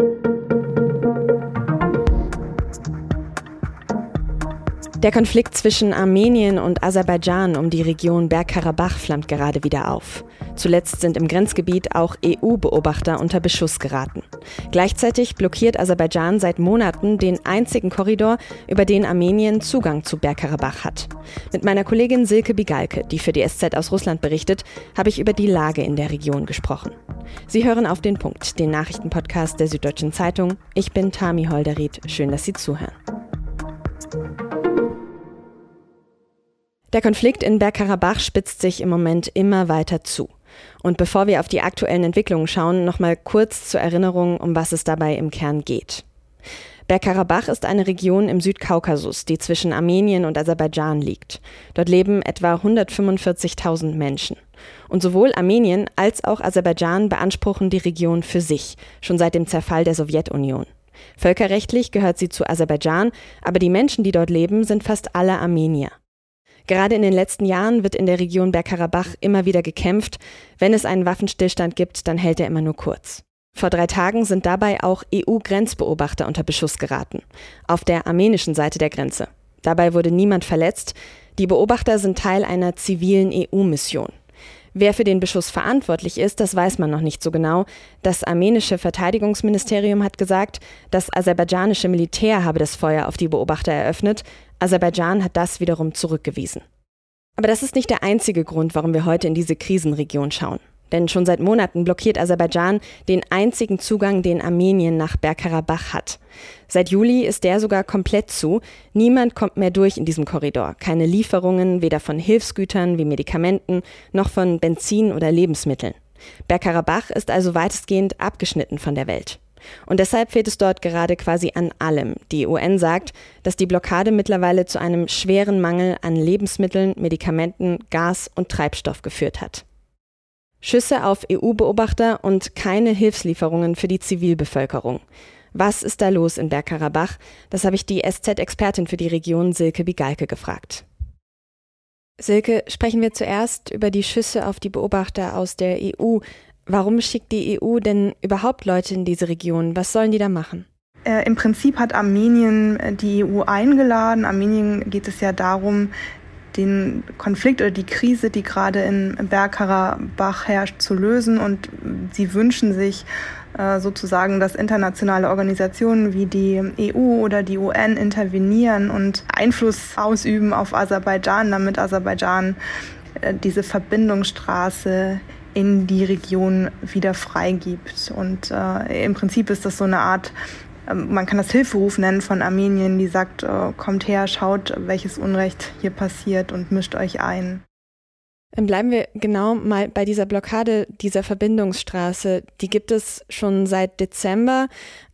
Thank you Der Konflikt zwischen Armenien und Aserbaidschan um die Region Bergkarabach flammt gerade wieder auf. Zuletzt sind im Grenzgebiet auch EU-Beobachter unter Beschuss geraten. Gleichzeitig blockiert Aserbaidschan seit Monaten den einzigen Korridor, über den Armenien Zugang zu Bergkarabach hat. Mit meiner Kollegin Silke Bigalke, die für die SZ aus Russland berichtet, habe ich über die Lage in der Region gesprochen. Sie hören auf den Punkt, den Nachrichtenpodcast der Süddeutschen Zeitung. Ich bin Tami Holderried. Schön, dass Sie zuhören. Der Konflikt in Bergkarabach spitzt sich im Moment immer weiter zu. Und bevor wir auf die aktuellen Entwicklungen schauen, nochmal kurz zur Erinnerung, um was es dabei im Kern geht. Bergkarabach ist eine Region im Südkaukasus, die zwischen Armenien und Aserbaidschan liegt. Dort leben etwa 145.000 Menschen. Und sowohl Armenien als auch Aserbaidschan beanspruchen die Region für sich, schon seit dem Zerfall der Sowjetunion. Völkerrechtlich gehört sie zu Aserbaidschan, aber die Menschen, die dort leben, sind fast alle Armenier. Gerade in den letzten Jahren wird in der Region Bergkarabach immer wieder gekämpft. Wenn es einen Waffenstillstand gibt, dann hält er immer nur kurz. Vor drei Tagen sind dabei auch EU-Grenzbeobachter unter Beschuss geraten, auf der armenischen Seite der Grenze. Dabei wurde niemand verletzt. Die Beobachter sind Teil einer zivilen EU-Mission. Wer für den Beschuss verantwortlich ist, das weiß man noch nicht so genau. Das armenische Verteidigungsministerium hat gesagt, das aserbaidschanische Militär habe das Feuer auf die Beobachter eröffnet. Aserbaidschan hat das wiederum zurückgewiesen. Aber das ist nicht der einzige Grund, warum wir heute in diese Krisenregion schauen. Denn schon seit Monaten blockiert Aserbaidschan den einzigen Zugang, den Armenien nach Bergkarabach hat. Seit Juli ist der sogar komplett zu. Niemand kommt mehr durch in diesem Korridor. Keine Lieferungen, weder von Hilfsgütern wie Medikamenten noch von Benzin oder Lebensmitteln. Bergkarabach ist also weitestgehend abgeschnitten von der Welt. Und deshalb fehlt es dort gerade quasi an allem. Die UN sagt, dass die Blockade mittlerweile zu einem schweren Mangel an Lebensmitteln, Medikamenten, Gas und Treibstoff geführt hat. Schüsse auf EU-Beobachter und keine Hilfslieferungen für die Zivilbevölkerung. Was ist da los in Bergkarabach? Das habe ich die SZ-Expertin für die Region Silke Bigalke gefragt. Silke, sprechen wir zuerst über die Schüsse auf die Beobachter aus der EU. Warum schickt die EU denn überhaupt Leute in diese Region? Was sollen die da machen? Äh, Im Prinzip hat Armenien äh, die EU eingeladen. Armenien geht es ja darum, den Konflikt oder die Krise, die gerade in Bergkarabach herrscht, zu lösen. Und sie wünschen sich äh, sozusagen, dass internationale Organisationen wie die EU oder die UN intervenieren und Einfluss ausüben auf Aserbaidschan, damit Aserbaidschan äh, diese Verbindungsstraße in die Region wieder freigibt. Und äh, im Prinzip ist das so eine Art ähm, man kann das Hilferuf nennen von Armenien, die sagt, äh, kommt her, schaut, welches Unrecht hier passiert und mischt euch ein. Dann bleiben wir genau mal bei dieser Blockade dieser Verbindungsstraße. Die gibt es schon seit Dezember,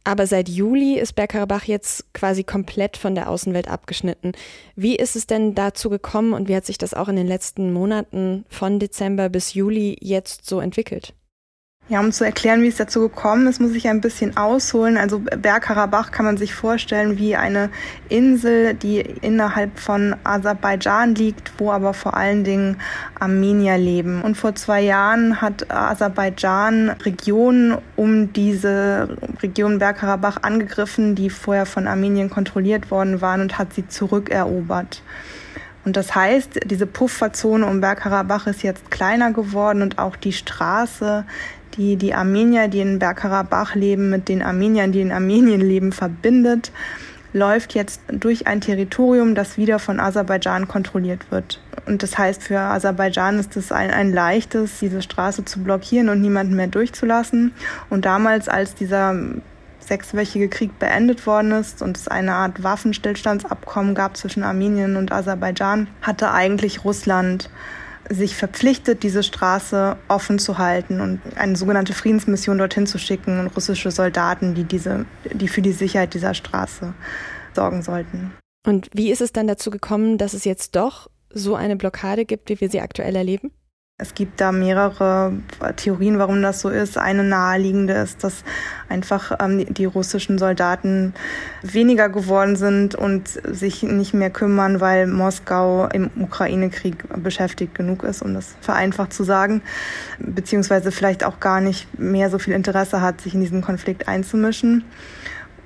aber seit Juli ist Bergkarabach jetzt quasi komplett von der Außenwelt abgeschnitten. Wie ist es denn dazu gekommen und wie hat sich das auch in den letzten Monaten von Dezember bis Juli jetzt so entwickelt? Ja, um zu erklären, wie es dazu gekommen ist, muss ich ein bisschen ausholen. Also Bergkarabach kann man sich vorstellen wie eine Insel, die innerhalb von Aserbaidschan liegt, wo aber vor allen Dingen Armenier leben. Und vor zwei Jahren hat Aserbaidschan Regionen um diese Region Bergkarabach angegriffen, die vorher von Armenien kontrolliert worden waren und hat sie zurückerobert. Und das heißt, diese Pufferzone um Bergkarabach ist jetzt kleiner geworden und auch die Straße, die die Armenier, die in Bergkarabach leben, mit den Armeniern, die in Armenien leben, verbindet, läuft jetzt durch ein Territorium, das wieder von Aserbaidschan kontrolliert wird. Und das heißt, für Aserbaidschan ist es ein, ein leichtes, diese Straße zu blockieren und niemanden mehr durchzulassen. Und damals, als dieser sechswöchige Krieg beendet worden ist und es eine Art Waffenstillstandsabkommen gab zwischen Armenien und Aserbaidschan, hatte eigentlich Russland sich verpflichtet, diese Straße offen zu halten und eine sogenannte Friedensmission dorthin zu schicken und russische Soldaten, die diese, die für die Sicherheit dieser Straße sorgen sollten. Und wie ist es dann dazu gekommen, dass es jetzt doch so eine Blockade gibt, wie wir sie aktuell erleben? Es gibt da mehrere Theorien, warum das so ist. Eine naheliegende ist, dass einfach ähm, die russischen Soldaten weniger geworden sind und sich nicht mehr kümmern, weil Moskau im Ukraine-Krieg beschäftigt genug ist, um das vereinfacht zu sagen, beziehungsweise vielleicht auch gar nicht mehr so viel Interesse hat, sich in diesen Konflikt einzumischen.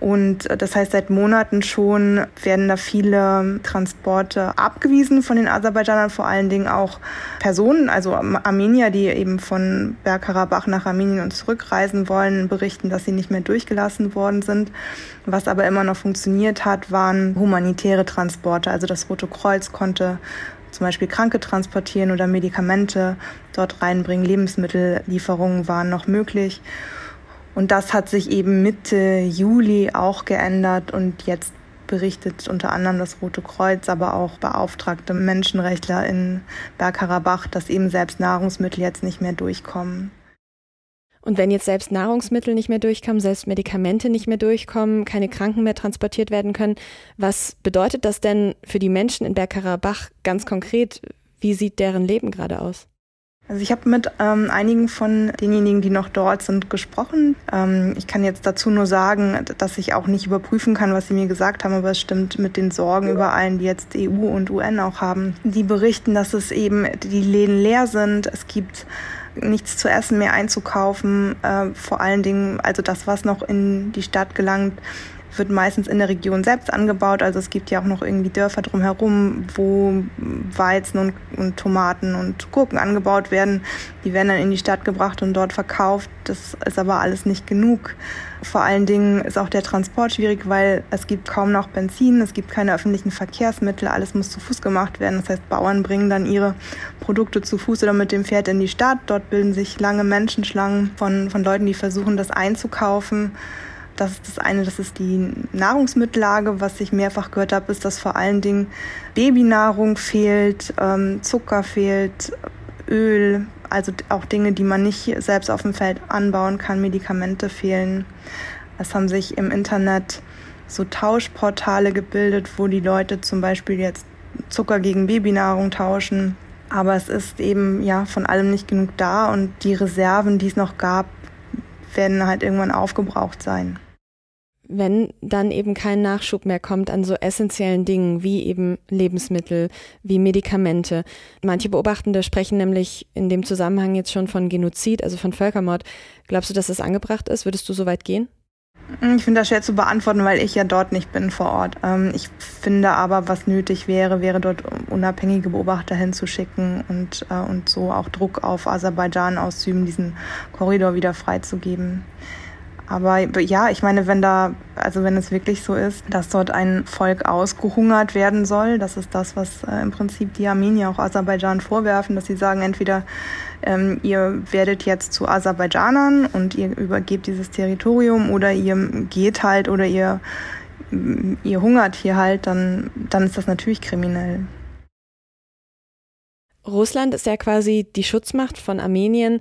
Und das heißt, seit Monaten schon werden da viele Transporte abgewiesen von den Aserbaidschanern, vor allen Dingen auch Personen, also Armenier, die eben von Bergkarabach nach Armenien und zurückreisen wollen, berichten, dass sie nicht mehr durchgelassen worden sind. Was aber immer noch funktioniert hat, waren humanitäre Transporte. Also das Rote Kreuz konnte zum Beispiel Kranke transportieren oder Medikamente dort reinbringen. Lebensmittellieferungen waren noch möglich. Und das hat sich eben Mitte Juli auch geändert und jetzt berichtet unter anderem das Rote Kreuz, aber auch beauftragte Menschenrechtler in Bergkarabach, dass eben selbst Nahrungsmittel jetzt nicht mehr durchkommen. Und wenn jetzt selbst Nahrungsmittel nicht mehr durchkommen, selbst Medikamente nicht mehr durchkommen, keine Kranken mehr transportiert werden können, was bedeutet das denn für die Menschen in Bergkarabach ganz konkret? Wie sieht deren Leben gerade aus? Also ich habe mit ähm, einigen von denjenigen, die noch dort sind, gesprochen. Ähm, ich kann jetzt dazu nur sagen, dass ich auch nicht überprüfen kann, was sie mir gesagt haben, aber es stimmt mit den Sorgen über allen, die jetzt EU und UN auch haben. Die berichten, dass es eben die Läden leer sind. Es gibt nichts zu essen mehr einzukaufen. Äh, vor allen Dingen, also das, was noch in die Stadt gelangt, wird meistens in der Region selbst angebaut. Also es gibt ja auch noch irgendwie Dörfer drumherum, wo Weizen und, und, Tomaten und Gurken angebaut werden. Die werden dann in die Stadt gebracht und dort verkauft. Das ist aber alles nicht genug. Vor allen Dingen ist auch der Transport schwierig, weil es gibt kaum noch Benzin, es gibt keine öffentlichen Verkehrsmittel, alles muss zu Fuß gemacht werden. Das heißt, Bauern bringen dann ihre Produkte zu Fuß oder mit dem Pferd in die Stadt. Dort bilden sich lange Menschenschlangen von, von Leuten, die versuchen, das einzukaufen. Das ist das eine, das ist die Nahrungsmittellage. Was ich mehrfach gehört habe, ist, dass vor allen Dingen Babynahrung fehlt, ähm, Zucker fehlt, Öl, also auch Dinge, die man nicht selbst auf dem Feld anbauen kann, Medikamente fehlen. Es haben sich im Internet so Tauschportale gebildet, wo die Leute zum Beispiel jetzt Zucker gegen Babynahrung tauschen. Aber es ist eben ja von allem nicht genug da und die Reserven, die es noch gab, werden halt irgendwann aufgebraucht sein wenn dann eben kein Nachschub mehr kommt an so essentiellen Dingen wie eben Lebensmittel, wie Medikamente. Manche Beobachtende sprechen nämlich in dem Zusammenhang jetzt schon von Genozid, also von Völkermord. Glaubst du, dass das angebracht ist? Würdest du so weit gehen? Ich finde das schwer zu beantworten, weil ich ja dort nicht bin vor Ort. Ähm, ich finde aber, was nötig wäre, wäre dort unabhängige Beobachter hinzuschicken und, äh, und so auch Druck auf Aserbaidschan auszuüben, diesen Korridor wieder freizugeben. Aber ja, ich meine, wenn da, also wenn es wirklich so ist, dass dort ein Volk ausgehungert werden soll, das ist das, was äh, im Prinzip die Armenier auch Aserbaidschan vorwerfen, dass sie sagen, entweder ähm, ihr werdet jetzt zu Aserbaidschanern und ihr übergebt dieses Territorium oder ihr geht halt oder ihr, ihr hungert hier halt, dann, dann ist das natürlich kriminell. Russland ist ja quasi die Schutzmacht von Armenien.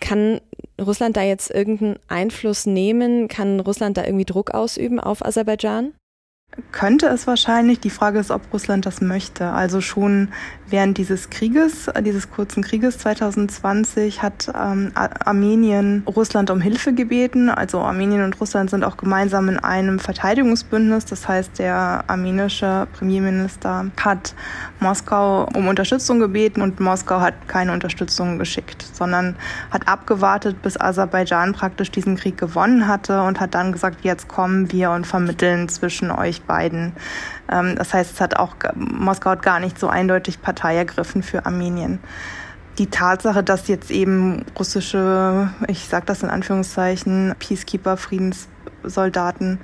Kann Russland da jetzt irgendeinen Einfluss nehmen? Kann Russland da irgendwie Druck ausüben auf Aserbaidschan? Könnte es wahrscheinlich. Die Frage ist, ob Russland das möchte. Also schon während dieses Krieges, dieses kurzen Krieges 2020 hat ähm, Armenien Russland um Hilfe gebeten. Also Armenien und Russland sind auch gemeinsam in einem Verteidigungsbündnis. Das heißt, der armenische Premierminister hat Moskau um Unterstützung gebeten und Moskau hat keine Unterstützung geschickt, sondern hat abgewartet, bis Aserbaidschan praktisch diesen Krieg gewonnen hatte und hat dann gesagt, jetzt kommen wir und vermitteln zwischen euch beiden. Ähm, das heißt, es hat auch Moskau hat gar nicht so eindeutig Partei ergriffen für Armenien. Die Tatsache, dass jetzt eben russische, ich sage das in Anführungszeichen, Peacekeeper, Friedenssoldaten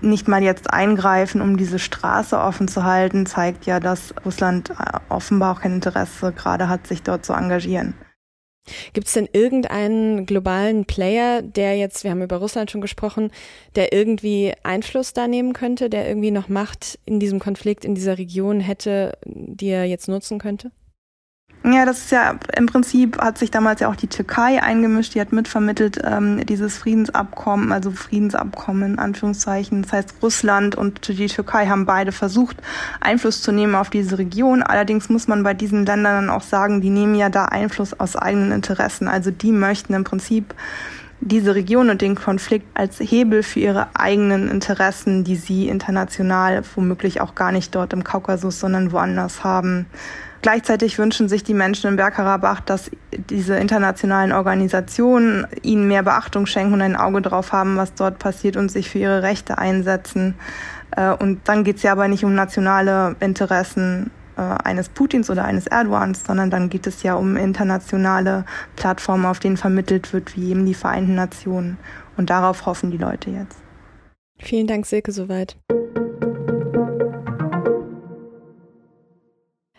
nicht mal jetzt eingreifen, um diese Straße offen zu halten, zeigt ja, dass Russland äh, offenbar auch kein Interesse gerade hat, sich dort zu engagieren. Gibt es denn irgendeinen globalen Player, der jetzt, wir haben über Russland schon gesprochen, der irgendwie Einfluss da nehmen könnte, der irgendwie noch Macht in diesem Konflikt, in dieser Region hätte, die er jetzt nutzen könnte? Ja, das ist ja im Prinzip hat sich damals ja auch die Türkei eingemischt, die hat mitvermittelt ähm, dieses Friedensabkommen, also Friedensabkommen in Anführungszeichen. Das heißt, Russland und die Türkei haben beide versucht, Einfluss zu nehmen auf diese Region. Allerdings muss man bei diesen Ländern dann auch sagen, die nehmen ja da Einfluss aus eigenen Interessen. Also die möchten im Prinzip diese Region und den Konflikt als Hebel für ihre eigenen Interessen, die sie international womöglich auch gar nicht dort im Kaukasus, sondern woanders haben, Gleichzeitig wünschen sich die Menschen in Bergkarabach, dass diese internationalen Organisationen ihnen mehr Beachtung schenken und ein Auge drauf haben, was dort passiert und sich für ihre Rechte einsetzen. Äh, und dann geht es ja aber nicht um nationale Interessen äh, eines Putins oder eines Erdogans, sondern dann geht es ja um internationale Plattformen, auf denen vermittelt wird, wie eben die Vereinten Nationen. Und darauf hoffen die Leute jetzt. Vielen Dank, Silke, soweit.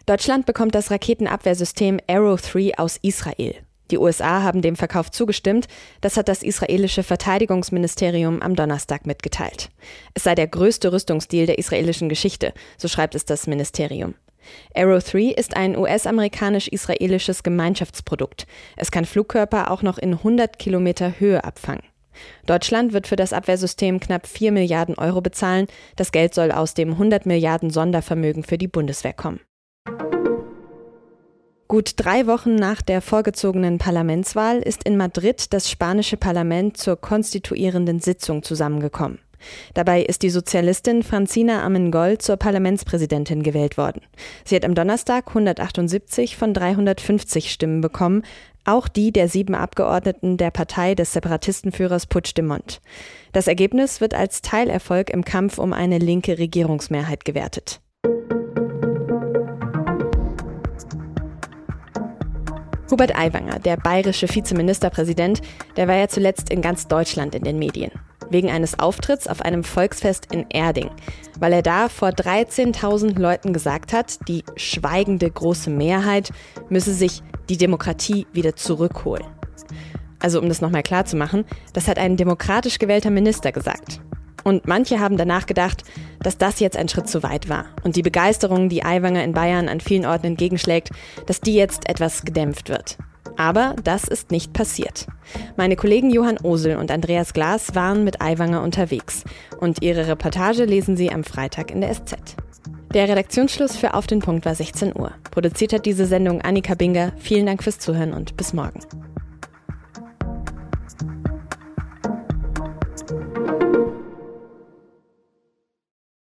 Deutschland bekommt das Raketenabwehrsystem Arrow 3 aus Israel. Die USA haben dem Verkauf zugestimmt, das hat das israelische Verteidigungsministerium am Donnerstag mitgeteilt. Es sei der größte Rüstungsdeal der israelischen Geschichte, so schreibt es das Ministerium. Arrow 3 ist ein US-amerikanisch-israelisches Gemeinschaftsprodukt. Es kann Flugkörper auch noch in 100 Kilometer Höhe abfangen. Deutschland wird für das Abwehrsystem knapp 4 Milliarden Euro bezahlen. Das Geld soll aus dem 100 Milliarden Sondervermögen für die Bundeswehr kommen. Gut drei Wochen nach der vorgezogenen Parlamentswahl ist in Madrid das spanische Parlament zur konstituierenden Sitzung zusammengekommen. Dabei ist die Sozialistin Francina Amengol zur Parlamentspräsidentin gewählt worden. Sie hat am Donnerstag 178 von 350 Stimmen bekommen, auch die der sieben Abgeordneten der Partei des Separatistenführers Puigdemont. Das Ergebnis wird als Teilerfolg im Kampf um eine linke Regierungsmehrheit gewertet. Hubert Aiwanger, der bayerische Vizeministerpräsident, der war ja zuletzt in ganz Deutschland in den Medien. Wegen eines Auftritts auf einem Volksfest in Erding, weil er da vor 13.000 Leuten gesagt hat, die schweigende große Mehrheit müsse sich die Demokratie wieder zurückholen. Also um das nochmal klar zu machen, das hat ein demokratisch gewählter Minister gesagt. Und manche haben danach gedacht, dass das jetzt ein Schritt zu weit war und die Begeisterung, die Aiwanger in Bayern an vielen Orten entgegenschlägt, dass die jetzt etwas gedämpft wird. Aber das ist nicht passiert. Meine Kollegen Johann Osel und Andreas Glas waren mit Aiwanger unterwegs und ihre Reportage lesen Sie am Freitag in der SZ. Der Redaktionsschluss für Auf den Punkt war 16 Uhr. Produziert hat diese Sendung Annika Binger. Vielen Dank fürs Zuhören und bis morgen.